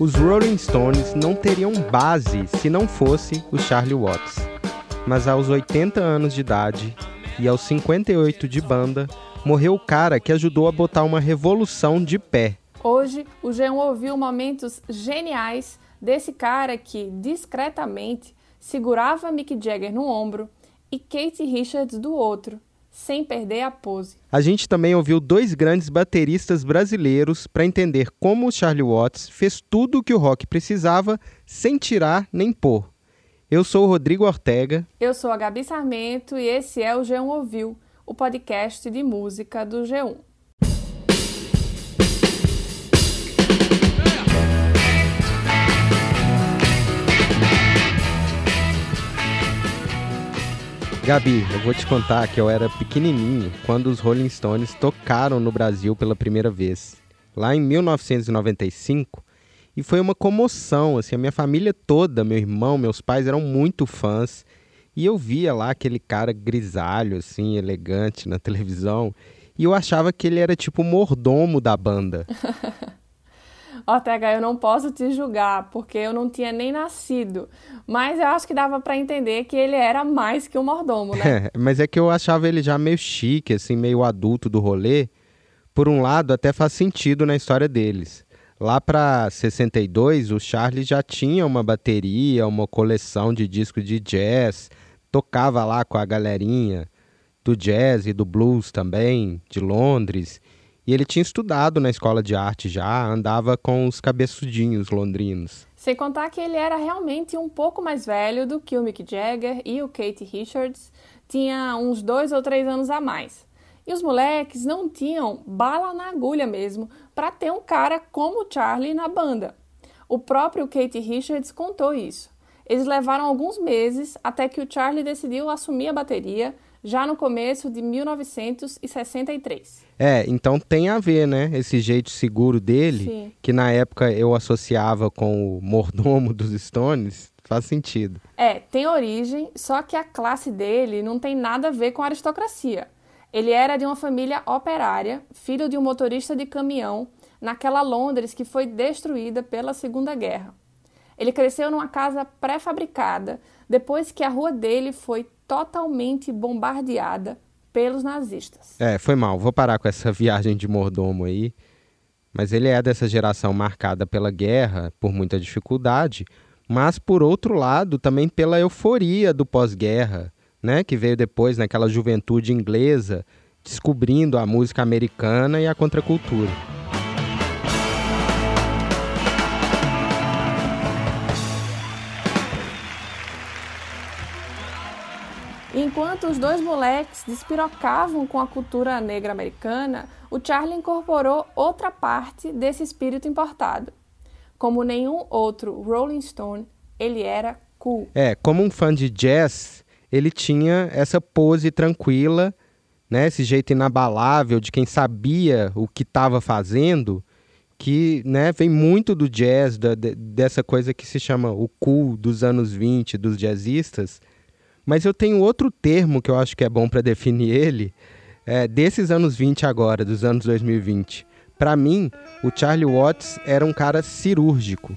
Os Rolling Stones não teriam base se não fosse o Charlie Watts. Mas aos 80 anos de idade e aos 58 de banda, morreu o cara que ajudou a botar uma revolução de pé. Hoje, o G1 ouviu momentos geniais desse cara que, discretamente, segurava Mick Jagger no ombro e Kate Richards do outro, sem perder a pose. A gente também ouviu dois grandes bateristas brasileiros para entender como o Charlie Watts fez tudo o que o rock precisava sem tirar nem pôr. Eu sou o Rodrigo Ortega. Eu sou a Gabi Sarmento e esse é o G1 Ouviu, o podcast de música do G1. Gabi, eu vou te contar que eu era pequenininho quando os Rolling Stones tocaram no Brasil pela primeira vez, lá em 1995, e foi uma comoção, assim, a minha família toda, meu irmão, meus pais eram muito fãs, e eu via lá aquele cara grisalho, assim, elegante na televisão, e eu achava que ele era tipo o mordomo da banda. Ortega, eu não posso te julgar, porque eu não tinha nem nascido. Mas eu acho que dava para entender que ele era mais que um mordomo, né? É, mas é que eu achava ele já meio chique, assim, meio adulto do rolê. Por um lado, até faz sentido na história deles. Lá para 62, o Charlie já tinha uma bateria, uma coleção de discos de jazz, tocava lá com a galerinha do jazz e do blues também, de Londres. E ele tinha estudado na escola de arte já, andava com os cabeçudinhos londrinos. Sem contar que ele era realmente um pouco mais velho do que o Mick Jagger e o Kate Richards, tinha uns dois ou três anos a mais. E os moleques não tinham bala na agulha mesmo para ter um cara como o Charlie na banda. O próprio Kate Richards contou isso. Eles levaram alguns meses até que o Charlie decidiu assumir a bateria já no começo de 1963. É, então tem a ver, né? Esse jeito seguro dele, Sim. que na época eu associava com o mordomo dos Stones, faz sentido. É, tem origem, só que a classe dele não tem nada a ver com a aristocracia. Ele era de uma família operária, filho de um motorista de caminhão, naquela Londres que foi destruída pela Segunda Guerra. Ele cresceu numa casa pré-fabricada, depois que a rua dele foi totalmente bombardeada pelos nazistas. É, foi mal. Vou parar com essa viagem de mordomo aí. Mas ele é dessa geração marcada pela guerra, por muita dificuldade, mas por outro lado também pela euforia do pós-guerra, né, que veio depois naquela juventude inglesa, descobrindo a música americana e a contracultura. Enquanto os dois moleques despirocavam com a cultura negra americana, o Charlie incorporou outra parte desse espírito importado. Como nenhum outro Rolling Stone, ele era cool. É, como um fã de jazz, ele tinha essa pose tranquila, né, esse jeito inabalável de quem sabia o que estava fazendo, que né, vem muito do jazz, da, dessa coisa que se chama o cool dos anos 20, dos jazzistas, mas eu tenho outro termo que eu acho que é bom para definir ele, é, desses anos 20 agora, dos anos 2020. Para mim, o Charlie Watts era um cara cirúrgico.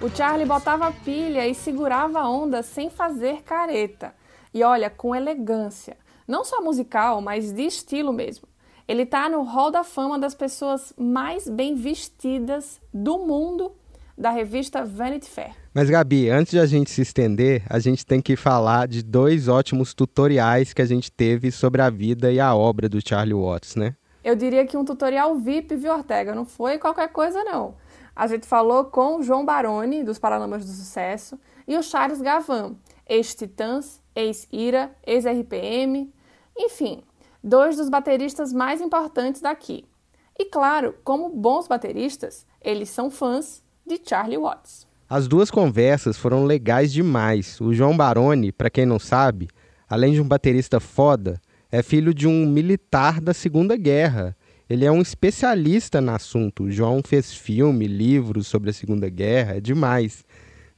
O Charlie botava pilha e segurava a onda sem fazer careta. E olha, com elegância não só musical, mas de estilo mesmo. Ele está no hall da fama das pessoas mais bem vestidas do mundo da revista Vanity Fair. Mas Gabi, antes de a gente se estender, a gente tem que falar de dois ótimos tutoriais que a gente teve sobre a vida e a obra do Charlie Watts, né? Eu diria que um tutorial VIP, viu, Ortega? Não foi qualquer coisa, não. A gente falou com o João Baroni, dos Paralamas do Sucesso, e o Charles Gavan, ex-Titãs, ex-Ira, ex-RPM, enfim, dois dos bateristas mais importantes daqui. E claro, como bons bateristas, eles são fãs de Charlie Watts. As duas conversas foram legais demais. O João Baroni, para quem não sabe, além de um baterista foda, é filho de um militar da Segunda Guerra. Ele é um especialista no assunto. O João fez filme, livros sobre a Segunda Guerra, é demais.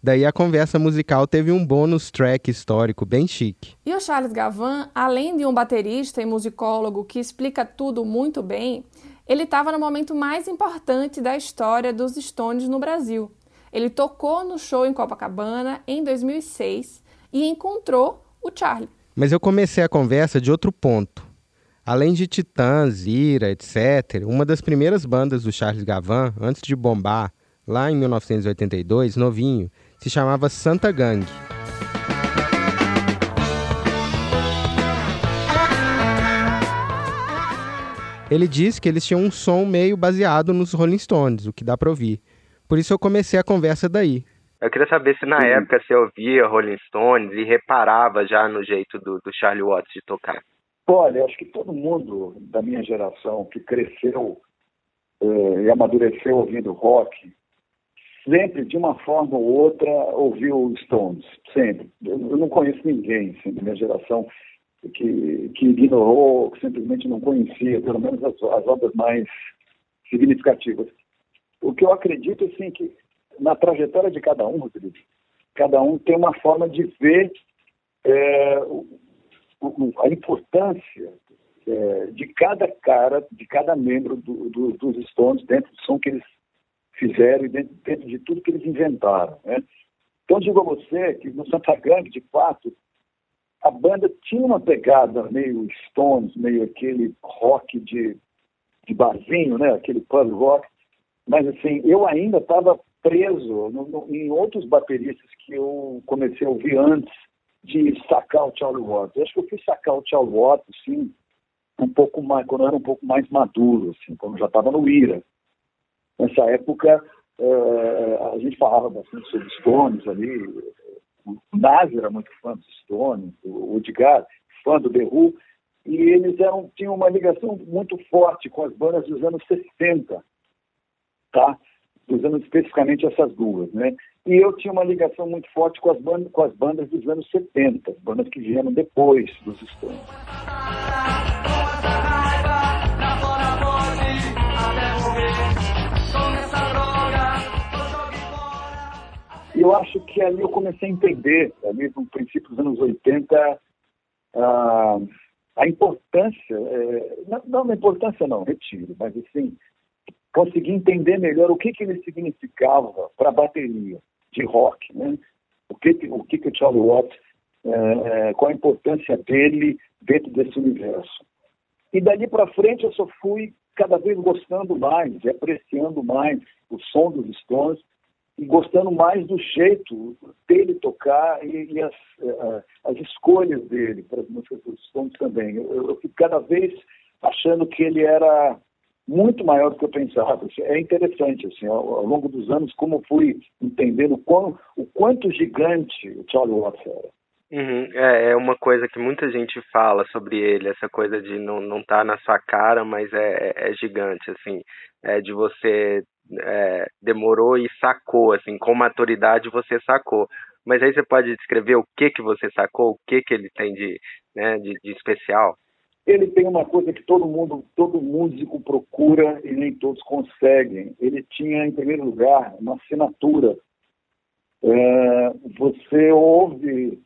Daí a conversa musical teve um bônus track histórico bem chique. E o Charles Gavan, além de um baterista e musicólogo que explica tudo muito bem, ele estava no momento mais importante da história dos Stones no Brasil. Ele tocou no show em Copacabana em 2006 e encontrou o Charlie. Mas eu comecei a conversa de outro ponto. Além de Titãs, Ira, etc., uma das primeiras bandas do Charles Gavan, antes de bombar, lá em 1982, novinho, se chamava Santa Gang. Ele disse que eles tinham um som meio baseado nos Rolling Stones, o que dá para ouvir. Por isso eu comecei a conversa daí. Eu queria saber se na Sim. época você ouvia Rolling Stones e reparava já no jeito do, do Charlie Watts de tocar. Olha, acho que todo mundo da minha geração que cresceu eh, e amadureceu ouvindo rock sempre, de uma forma ou outra, ouviu Stones, sempre. Eu, não conheço ninguém assim, da minha geração que, que ignorou, que simplesmente não conhecia, pelo menos as, as obras mais significativas. O que eu acredito, assim, que na trajetória de cada um, Rodrigo, cada um tem uma forma de ver é, o, o, a importância é, de cada cara, de cada membro do, do, dos Stones dentro do som que eles fizeram e dentro, dentro de tudo que eles inventaram. Né? Então, digo a você que no Santa Gang, de fato, a banda tinha uma pegada meio Stones, meio aquele rock de, de barzinho, né? aquele pub rock, mas assim, eu ainda estava preso no, no, em outros bateristas que eu comecei a ouvir antes de sacar o Charlie Watts. Eu acho que eu fui sacar o Charlie Watts, assim, um pouco mais, quando eu era um pouco mais maduro, assim, quando eu já estava no IRA. Nessa época, eh, a gente falava bastante sobre Stones ali. O Nazi era muito fã dos Stones, o Edgar, fã do The Who, e eles eram, tinham uma ligação muito forte com as bandas dos anos 60, tá? Usando especificamente essas duas, né? E eu tinha uma ligação muito forte com as bandas, com as bandas dos anos 70, bandas que vieram depois dos Stones. Eu acho que ali eu comecei a entender, ali no princípio dos anos 80, a, a importância, é, não, não, importância não, retiro, mas assim, consegui entender melhor o que, que ele significava para a bateria de rock, né? O que, o que, que o Charlie Watts, é, é, qual a importância dele dentro desse universo. E dali para frente eu só fui cada vez gostando mais e apreciando mais o som dos Stones e gostando mais do jeito dele tocar e, e as, uh, as escolhas dele para as músicas dos Stones também. Eu, eu fico cada vez achando que ele era muito maior do que eu pensava. É interessante, assim, ao, ao longo dos anos, como fui entendendo quão, o quanto gigante o Charlie Watts era. Uhum. É, é uma coisa que muita gente fala sobre ele, essa coisa de não não tá na sua cara, mas é, é, é gigante, assim, é de você é, demorou e sacou, assim, com maturidade você sacou. Mas aí você pode descrever o que que você sacou, o que que ele tem de, né, de, de especial? Ele tem uma coisa que todo mundo, todo músico procura e nem todos conseguem. Ele tinha, em primeiro lugar, uma assinatura. É, você ouve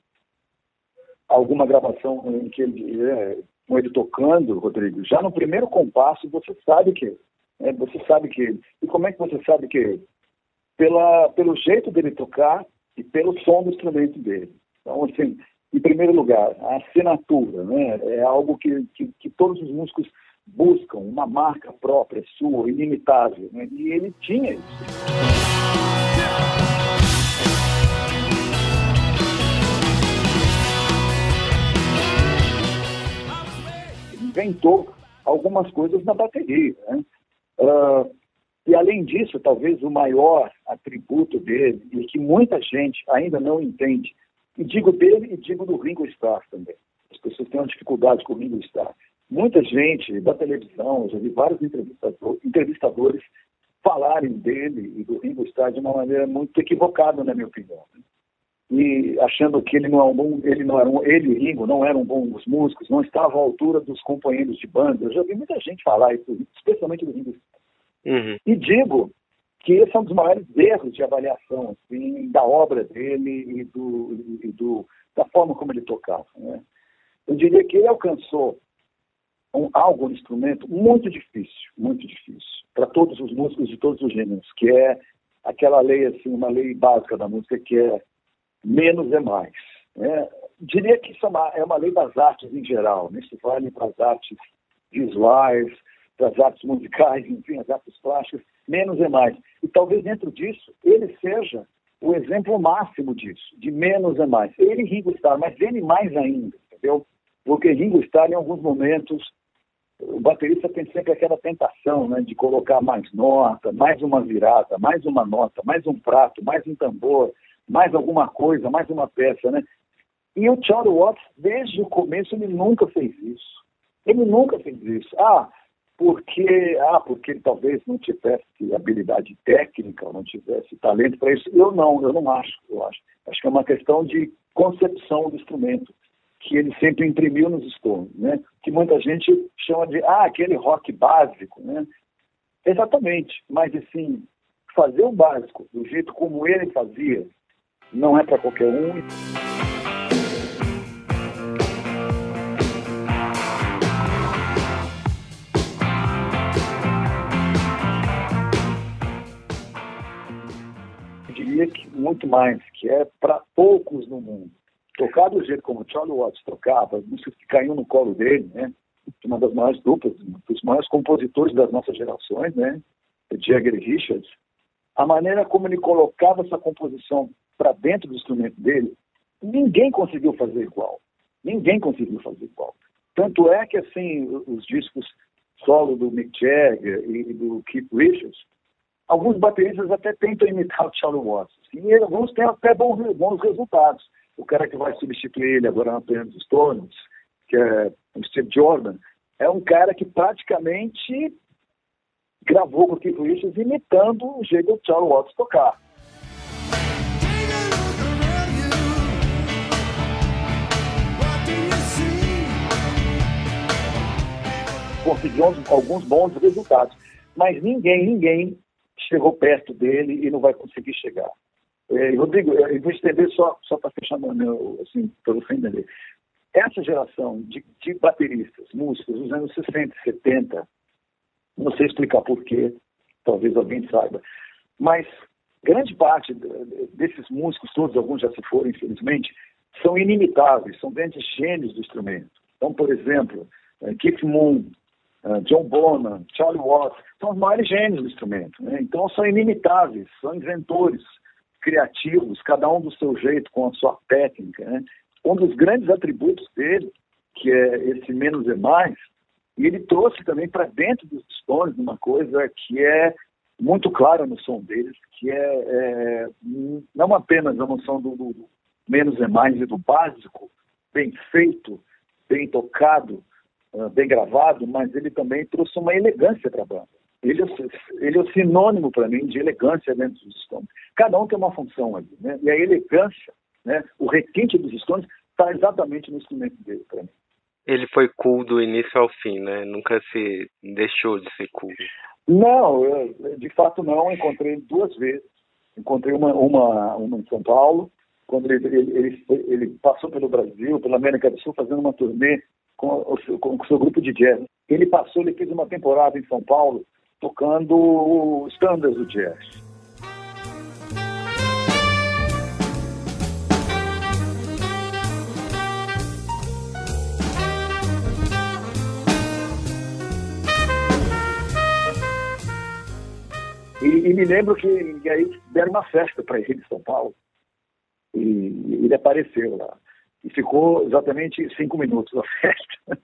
alguma gravação em que ele, é, com ele tocando, Rodrigo, já no primeiro compasso você sabe que é, você sabe que. E como é que você sabe que? Pela, pelo jeito dele tocar e pelo som do instrumento dele. Então, assim, em primeiro lugar, a assinatura, né? É algo que, que, que todos os músicos buscam, uma marca própria, sua, inimitável. Né? E ele tinha isso. Inventou algumas coisas na bateria. Né? Uh, e além disso, talvez o maior atributo dele, e que muita gente ainda não entende, e digo dele e digo do Ringo Starr também. As pessoas têm uma dificuldade com o Ringo Starr. Muita gente da televisão, já vi vários entrevistadores, entrevistadores falarem dele e do Ringo Starr de uma maneira muito equivocada, na minha opinião. E achando que ele não, é um bom, ele não era um, ele e Ringo não eram bons músicos, não estavam à altura dos companheiros de banda. Eu já vi muita gente falar isso, especialmente do Ringo. Uhum. E digo que esse é um dos maiores erros de avaliação assim, da obra dele e, do, e do, da forma como ele tocava. Né? Eu diria que ele alcançou um, algo, um instrumento muito difícil, muito difícil, para todos os músicos de todos os gêneros, que é aquela lei, assim, uma lei básica da música, que é menos é mais. Né? Diria que isso é uma, é uma lei das artes em geral, né? isso vale para as artes visuais, para as artes musicais, enfim, as artes plásticas, menos é mais. E talvez dentro disso ele seja o exemplo máximo disso, de menos é mais. Ele Ringo Starr, mas ele mais ainda, entendeu? Porque Ringo Starr, em alguns momentos, o baterista tem sempre aquela tentação né, de colocar mais nota, mais uma virada, mais uma nota, mais um prato, mais um tambor, mais alguma coisa, mais uma peça, né? E o Charlie Watts, desde o começo, ele nunca fez isso. Ele nunca fez isso. Ah, porque, ah, porque ele talvez não tivesse habilidade técnica, não tivesse talento para isso. Eu não, eu não acho. Eu acho. Acho que é uma questão de concepção do instrumento que ele sempre imprimiu nos Stones, né? Que muita gente chama de ah, aquele rock básico, né? Exatamente, mas assim, fazer o básico do jeito como ele fazia não é para qualquer um. Eu diria que muito mais, que é para poucos no mundo tocar do jeito como Charlie Watts tocava, as músicas que caíam no colo dele, né? Uma das maiores duplas, um dos maiores compositores das nossas gerações, né? Jagger Richards. A maneira como ele colocava essa composição para dentro do instrumento dele, ninguém conseguiu fazer igual. Ninguém conseguiu fazer igual. Tanto é que, assim, os discos solo do Mick Jagger e do Keith Richards, alguns bateristas até tentam imitar o Charlie Watts. E alguns têm até bons, bons resultados o cara que vai substituir ele agora na Pena dos Stones, que é o Steve Jordan, é um cara que praticamente gravou com o Keith Richards imitando o jeito do Charlie Watts tocar. Conseguiu alguns bons resultados, mas ninguém, ninguém chegou perto dele e não vai conseguir chegar. É, Rodrigo, eu vou estender só, só para fechar meu, assim, para você entender. Essa geração de, de bateristas, músicos dos anos 60 e 70, não sei explicar porquê, talvez alguém saiba, mas grande parte desses músicos, todos, alguns já se foram, infelizmente, são inimitáveis, são grandes gênios do instrumento. Então, por exemplo, eh, Keith Moon, John Bonham, Charlie Watts, são os maiores gênios do instrumento. Né? Então, são inimitáveis, são inventores, criativos, cada um do seu jeito, com a sua técnica. Né? Um dos grandes atributos dele, que é esse menos é mais, e ele trouxe também para dentro dos Stones uma coisa que é muito clara no som deles, que é, é não apenas a noção do, do, menos é mais e do básico, bem feito, bem tocado, uh, bem gravado, mas ele também trouxe uma elegância para a banda ele, é ele é o sinônimo para mim de elegância dentro dos Stones. Cada um tem uma função ali, né? E a elegância, né? O requinte dos Stones está exatamente no instrumento dele para mim. Ele foi cool do início ao fim, né? Nunca se deixou de ser cool. Não, eu, de fato não. Encontrei duas vezes. Encontrei uma, uma, uma em São Paulo, quando ele, ele, ele, ele, passou pelo Brasil, pela América do Sul, fazendo uma turnê com o, seu, com o seu grupo de jazz. Ele passou, ele fez uma temporada em São Paulo tocando standards do jazz. E, e, me lembro que aí deram uma festa para ele em São Paulo. E ele apareceu lá. E ficou exatamente cinco minutos na festa.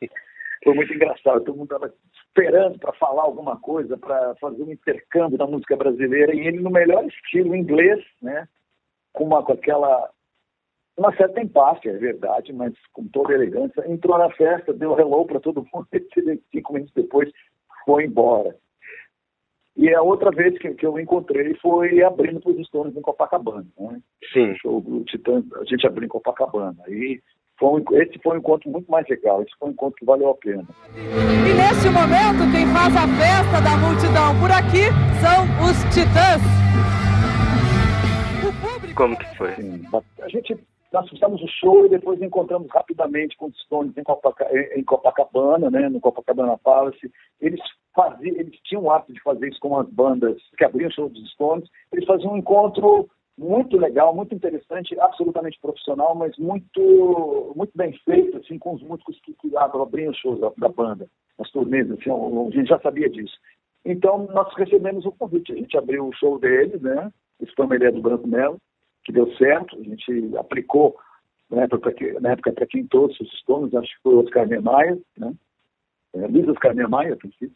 Foi muito engraçado. Todo mundo estava esperando para falar alguma coisa, para fazer um intercâmbio da música brasileira, e ele no melhor estilo inglês, né? Com, uma, com aquela uma certa empáfia, é verdade, mas com toda elegância, entrou na festa, deu hello para todo mundo, e cinco minutos depois foi embora. E a outra vez que, que eu encontrei foi abrindo para os Stones em Copacabana. Né? Sim. O, Titã, a gente abriu em Copacabana. E foi um, esse foi um encontro muito mais legal, esse foi um encontro que valeu a pena. E nesse momento, quem fala famosa festa da multidão. Por aqui são os Titãs. Como que foi? A gente nós fizemos o show e depois encontramos rapidamente com os Stones em, em Copacabana, né, no Copacabana Palace. Eles faziam, eles tinham o hábito de fazer isso com as bandas que abriam o show dos Stones. Eles faziam um encontro muito legal, muito interessante, absolutamente profissional, mas muito muito bem feito, assim, com os músicos que, que abriam os shows da, da banda, as turnês, assim, a gente já sabia disso. Então, nós recebemos o convite, a gente abriu o show deles, né, esse foi uma ideia do Branco Melo, que deu certo, a gente aplicou na época, na época para quem todos os Stones, acho que foi o Oscar Niemeyer, né? É, Luiz Oscar Niemeyer, a.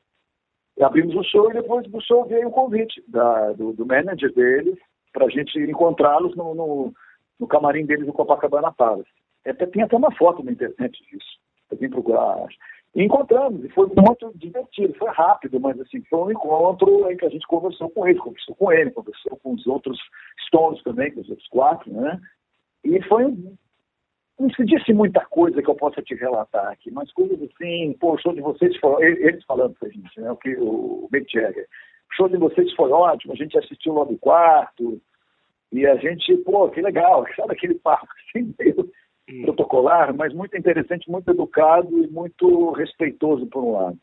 E abrimos o show e depois do show veio o convite da, do, do manager deles para a gente encontrá-los no, no, no, camarim deles no Copacabana Palace. Até, tem até uma foto na internet disso. Eu vim procurar. E encontramos, e foi muito divertido, foi rápido, mas assim, foi um encontro em que a gente conversou com ele, conversou com ele, conversou com os outros Stones também, com os outros quatro, né? E foi. Não se disse muita coisa que eu possa te relatar aqui, mas coisas assim, pô, o show de vocês foi. Eles falando pra gente, né? O que o Mick Jagger. O show de vocês foi ótimo, a gente assistiu lá do quarto, e a gente, pô, que legal, sabe aquele papo assim, meio protocolar, mas muito interessante, muito educado e muito respeitoso por um lado.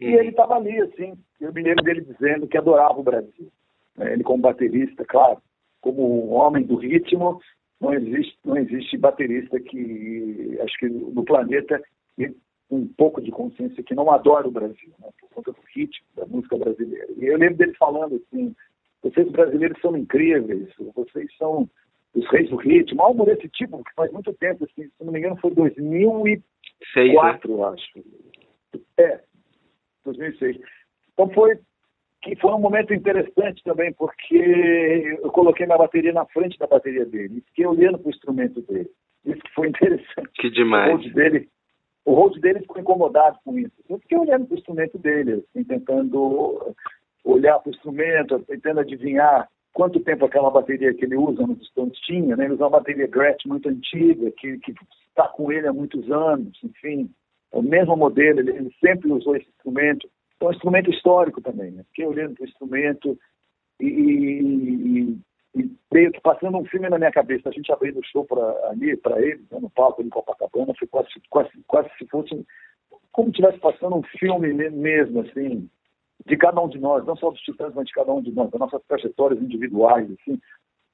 E ele estava ali, assim, eu me lembro dele dizendo que adorava o Brasil. É, ele como baterista, claro, como um homem do ritmo, não existe, não existe baterista que, acho que no planeta, um pouco de consciência que não adora o Brasil, né, por conta do ritmo, da música brasileira. E eu lembro dele falando assim, vocês brasileiros são incríveis, vocês são os Reis do Ritmo, algo desse tipo, que faz muito tempo, assim, se não me engano foi 2004, Seis, né? acho. É, 2006. Então foi que foi um momento interessante também, porque eu coloquei minha bateria na frente da bateria dele e fiquei olhando para o instrumento dele. Isso que foi interessante. Que demais. O road dele, o road dele ficou incomodado com isso. Eu fiquei olhando para o instrumento dele, assim, tentando olhar para o instrumento, tentando adivinhar quanto tempo aquela bateria que ele usa Stones tinha, né? Ele usa uma bateria Gretsch muito antiga, que está com ele há muitos anos, enfim, é o mesmo modelo, ele, ele, sempre usou esse instrumento. É um instrumento histórico também, né? Fiquei olhando para o instrumento e, e, e, meio que passando um filme na minha cabeça. A gente abrindo o show para ali, para ele, né, no palco em Copacabana, foi quase, quase, quase se fosse como se estivesse passando um filme mesmo, assim, de cada um de nós, não só dos titãs, mas de cada um de nós, das nossas trajetórias individuais, assim.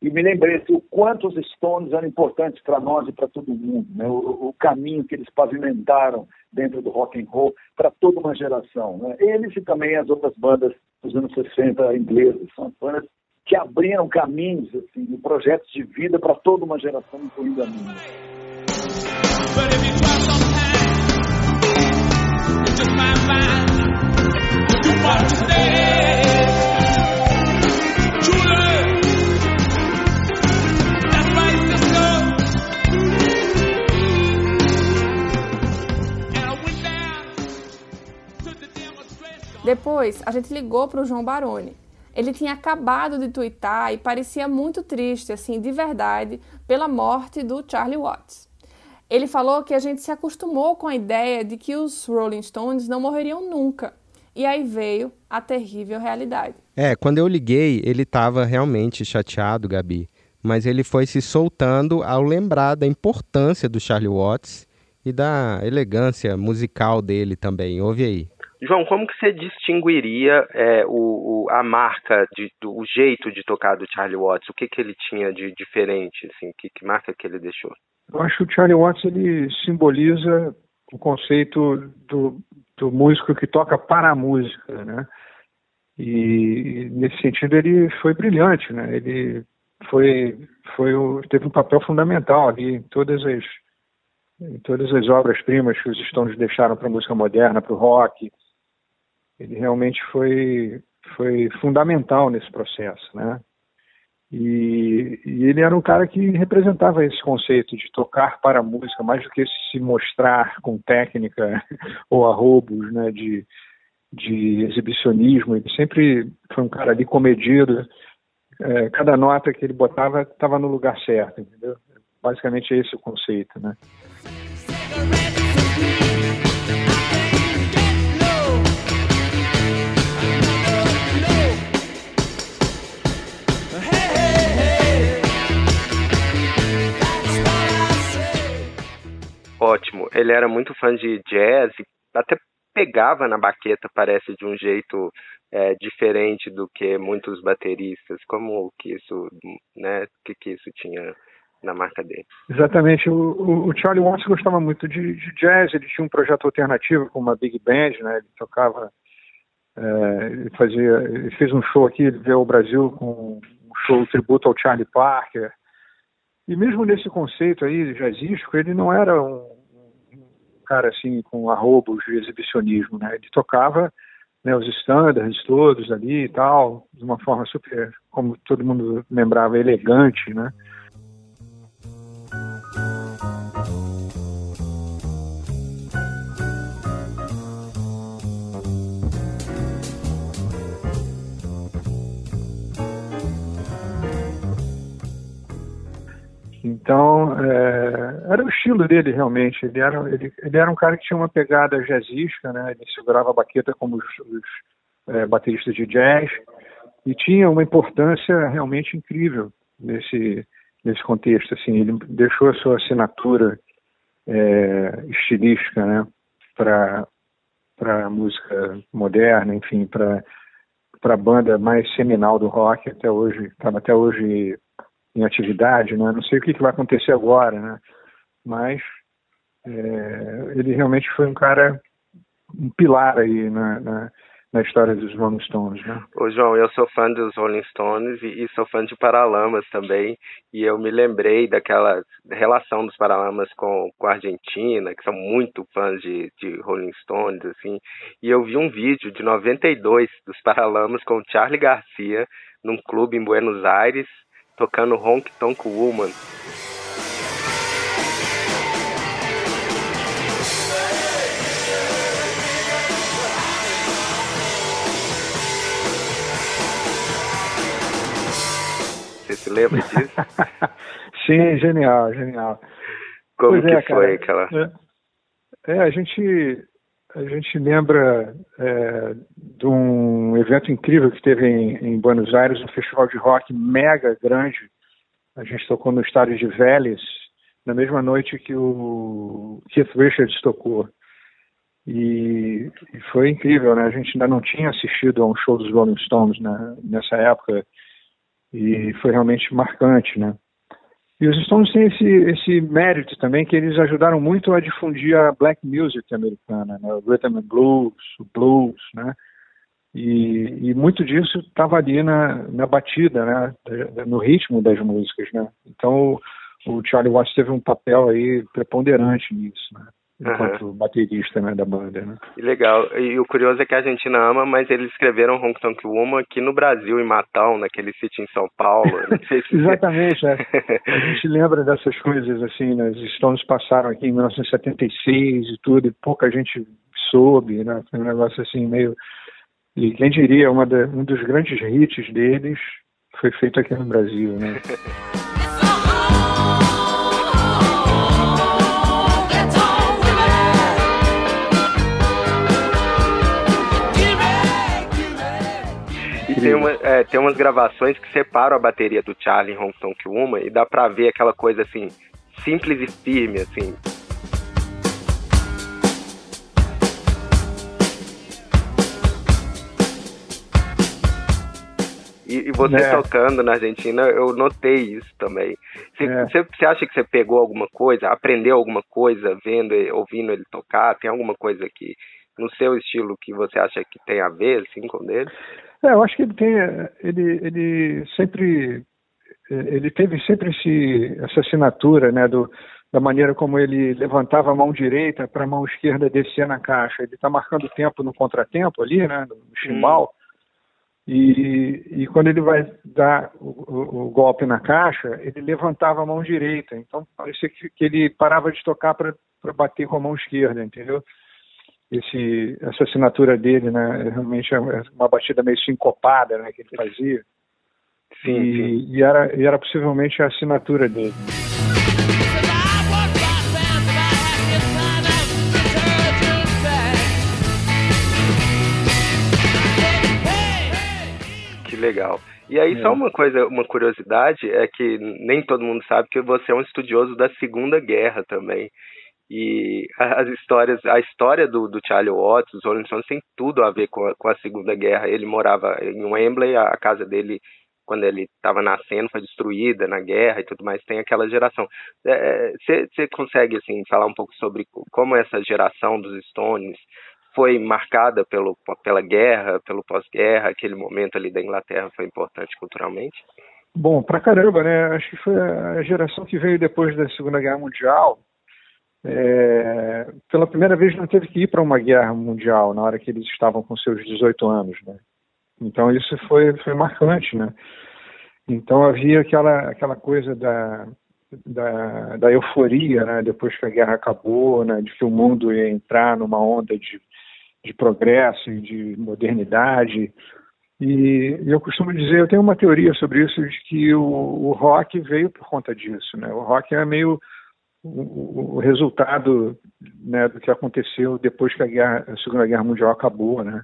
E me lembrei assim, o quanto os Stones eram importantes para nós e para todo mundo, né? o, o, caminho que eles pavimentaram dentro do rock and roll para toda uma geração. Né? Eles e também as outras bandas dos anos 60 inglesas, são bandas que abriram caminhos assim, e projetos de vida para toda uma geração, incluindo a minha. Depois, a gente ligou para o João Baroni. Ele tinha acabado de twittar e parecia muito triste, assim, de verdade, pela morte do Charlie Watts. Ele falou que a gente se acostumou com a ideia de que os Rolling Stones não morreriam nunca. E aí veio a terrível realidade. É, quando eu liguei, ele estava realmente chateado, Gabi. Mas ele foi se soltando ao lembrar da importância do Charlie Watts e da elegância musical dele também. Ouve aí. João, como que você distinguiria é, o, o, a marca, de, do, o jeito de tocar do Charlie Watts? O que, que ele tinha de diferente? Assim, que, que marca que ele deixou? Eu acho que o Charlie Watts ele simboliza o conceito do, do músico que toca para a música, né? E nesse sentido ele foi brilhante, né? Ele foi, foi teve um papel fundamental ali em todas as em todas as obras-primas que os Stones deixaram para a música moderna, para o rock. Ele realmente foi foi fundamental nesse processo, né? E, e, ele era um cara que representava esse conceito de tocar para a música, mais do que se mostrar com técnica ou arrobos, né, de, de exibicionismo. Ele sempre foi um cara ali comedido. É, cada nota que ele botava estava no lugar certo, entendeu? Basicamente é esse o conceito, né? Ele era muito fã de jazz, até pegava na baqueta, parece, de um jeito é, diferente do que muitos bateristas. Como que isso, né, que, que isso tinha na marca dele? Exatamente. O, o Charlie Watts gostava muito de, de, jazz, ele tinha um projeto alternativo com uma big band, né, ele tocava, é, ele, fazia, ele fez um show aqui, ele veio ao Brasil com um show tributo ao Charlie Parker, e mesmo nesse conceito aí jazzístico, ele não era um, cara assim com arrobos de exibicionismo, né? Ele tocava né, os standards todos ali e tal, de uma forma super, como todo mundo lembrava, elegante, né? Então, é, era o estilo dele realmente. Ele era, ele, ele, era um cara que tinha uma pegada jazzística, né? Ele segurava a baqueta como os, os é, bateristas de jazz e tinha uma importância realmente incrível nesse, nesse contexto. Assim, ele deixou a sua assinatura é, estilística, né? Para para música moderna, enfim, para para a banda mais seminal do rock até hoje, estava até hoje em atividade, né? Não sei o que, que vai acontecer agora, né? Mas é, ele realmente foi um cara, um pilar aí na, na, na, história dos Rolling Stones, né? Ô João, eu sou fã dos Rolling Stones e, e, sou fã de Paralamas também, e eu me lembrei daquela relação dos Paralamas com, com a Argentina, que são muito fãs de, de Rolling Stones, assim, e eu vi um vídeo de 92 dos Paralamas com o Charlie Garcia num clube em Buenos Aires, tocando Honk Tonk Woman. Você se lembra disso? Sim, genial, genial. Como pois que é, foi aquela? É, é, a gente a gente lembra é, de um evento incrível que teve em, em, Buenos Aires, um festival de rock mega grande. A gente tocou no estádio de Vélez, na mesma noite que o Keith Richards tocou. E, e, foi incrível, né? A gente ainda não tinha assistido a um show dos Rolling Stones né, nessa época e foi realmente marcante, né? E os Stones têm esse, esse mérito também, que eles ajudaram muito a difundir a black music americana, né? o rhythm and blues, o blues, né? E, e muito disso estava ali na, na batida, né? No ritmo das músicas, né? Então o, Charlie Watts teve um papel aí preponderante nisso, né? Enquanto uhum. baterista né, da banda. Né? Legal. E o curioso é que a Argentina ama, mas eles escreveram Hong Tonk Woman aqui no Brasil, em Matão, naquele sítio em São Paulo. Se Exatamente. É. A gente lembra dessas coisas, assim, né? os Stones passaram aqui em 1976 e tudo, e pouca gente soube, né? Foi um negócio assim meio... E quem diria, uma da, um dos grandes hits deles foi feito aqui no Brasil, né? tem, uma, é, tem umas gravações que separam a bateria do Charlie em Hong Kong uma e dá pra ver aquela coisa assim, simples e firme, assim. E, e você é. tocando na Argentina, eu notei isso também. Você, é. acha que você pegou alguma coisa, aprendeu alguma coisa vendo, ouvindo ele tocar? Tem alguma coisa que no seu estilo que você acha que tem a ver assim com ele? É, eu acho que ele tem, ele, ele sempre, ele teve sempre esse, essa assinatura, né, do, da maneira como ele levantava a mão direita para a mão esquerda descer na caixa. Ele está marcando tempo no contratempo ali, né, no chimbal. Hum. E, e quando ele vai dar o, o, golpe na caixa, ele levantava a mão direita. Então parecia que, que ele parava de tocar para bater com a mão esquerda, entendeu? Esse, essa assinatura dele, né? Realmente é uma batida meio sincopada, né? Que ele fazia. Sim, e, sim. e, era, e era possivelmente a assinatura dele. Que legal. E aí, é. só uma coisa, uma curiosidade, é que nem todo mundo sabe que você é um estudioso da Segunda Guerra também. E as histórias, a história do, do Charlie Watts, os Rolling Stones, tem tudo a ver com a, com a Segunda Guerra. Ele morava em Wembley, a, a casa dele quando ele estava nascendo foi destruída na guerra e tudo mais. Tem aquela geração. Você é, consegue assim falar um pouco sobre como essa geração dos Stones foi marcada pelo pela guerra pelo pós-guerra aquele momento ali da Inglaterra foi importante culturalmente? Bom pra caramba né? Acho que foi a geração que veio depois da Segunda Guerra Mundial é, pela primeira vez não teve que ir para uma guerra mundial na hora que eles estavam com seus 18 anos né então isso foi, foi marcante, né? Então havia aquela, aquela coisa da, da, da euforia, né? Depois que a guerra acabou, né? De que o mundo ia entrar numa onda de, de progresso e de modernidade. E, eu costumo dizer, eu tenho uma teoria sobre isso, de que o, o rock veio por conta disso, né? O rock é meio o, o resultado né, do que aconteceu depois que a, guerra, a Segunda Guerra Mundial acabou, né?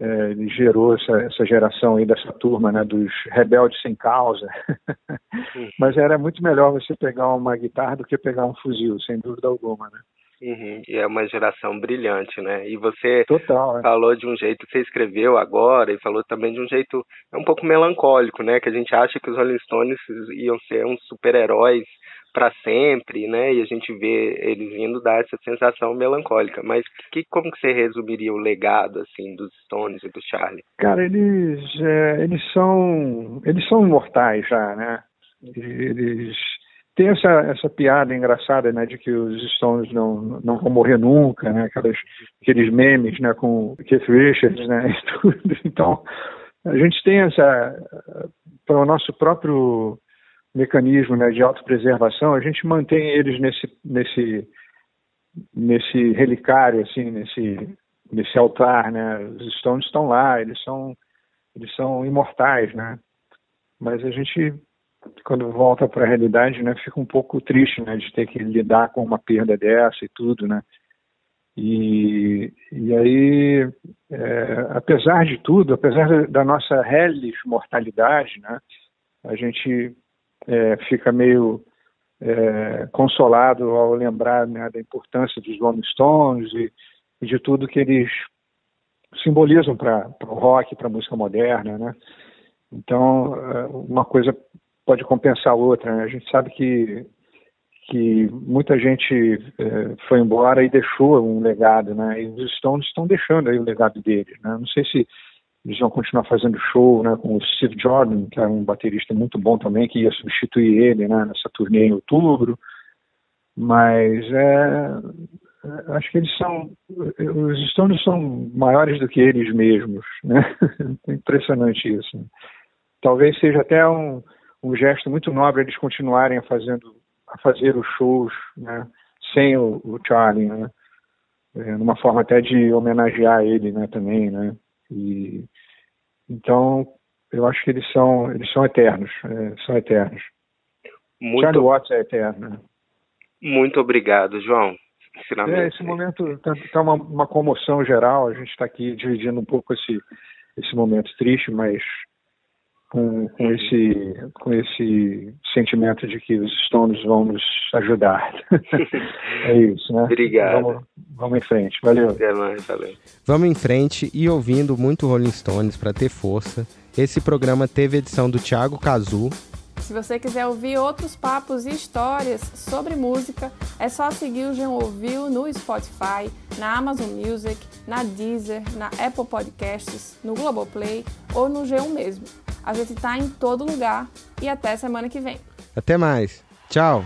é, ele gerou essa, essa, geração aí dessa turma, né, dos rebeldes sem causa. Mas era muito melhor você pegar uma guitarra do que pegar um fuzil, sem dúvida alguma, né? Uhum. E é uma geração brilhante, né? E você Total, é. falou de um jeito, você escreveu agora e falou também de um jeito é um pouco melancólico, né? Que a gente acha que os Rolling Stones iam ser uns super-heróis para sempre, né? E a gente vê eles vindo dar essa sensação melancólica. Mas que, como que você resumiria o legado assim dos Stones e do Charlie? Cara, eles é, eles são eles são imortais já, né? Eles têm essa essa piada engraçada, né, de que os Stones não não vão morrer nunca, né? Aquelas, aqueles memes, né, com Keith Richards, né? E tudo. Então a gente tem essa para o nosso próprio mecanismo né, de autopreservação, a gente mantém eles nesse, nesse, nesse relicário, assim, nesse, nesse altar, né? Os Stones estão lá, eles são, eles são imortais, né? Mas a gente, quando volta para a realidade, né, fica um pouco triste, né, de ter que lidar com uma perda dessa e tudo, né? E, e aí, é, apesar de tudo, apesar da nossa reles mortalidade, né, a gente é, fica meio é, consolado ao lembrar né, da importância dos Rolling Stones e, e de tudo que eles simbolizam para o rock, para a música moderna, né? Então, é, uma coisa pode compensar a outra. Né? A gente sabe que que muita gente é, foi embora e deixou um legado, né? E os Stones estão deixando aí o legado deles, né? Não sei se eles vão continuar fazendo show né, com o Steve Jordan, que é um baterista muito bom também, que ia substituir ele né, nessa turnê em outubro. Mas é, é acho que eles são. Os Stones são maiores do que eles mesmos. Né? É impressionante isso. Né? Talvez seja até um, um gesto muito nobre eles continuarem fazendo, a fazer os shows né, sem o, o Charlie, né? É, numa forma até de homenagear ele né, também, né? E então eu acho que eles são eles são eternos, é, são eternos. Muito... Charlie Watts é eterno. Né? Muito obrigado, João. É, esse momento está tá uma, uma, comoção geral. A gente está aqui dividindo um pouco esse esse momento triste, mas com, com, esse, com esse sentimento de que os Stones vão nos ajudar. é isso, né? Obrigado. Vamos, vamos em frente. Valeu. Até mais, valeu. Vamos em frente e ouvindo muito Rolling Stones para ter força. Esse programa teve edição do Thiago Cazu. Se você quiser ouvir outros papos e histórias sobre música, é só seguir o João Ouviu no Spotify, na Amazon Music, na Deezer, na Apple Podcasts, no Globoplay ou no G1 mesmo. A gente tá em todo lugar e até semana que vem. Até mais. Tchau.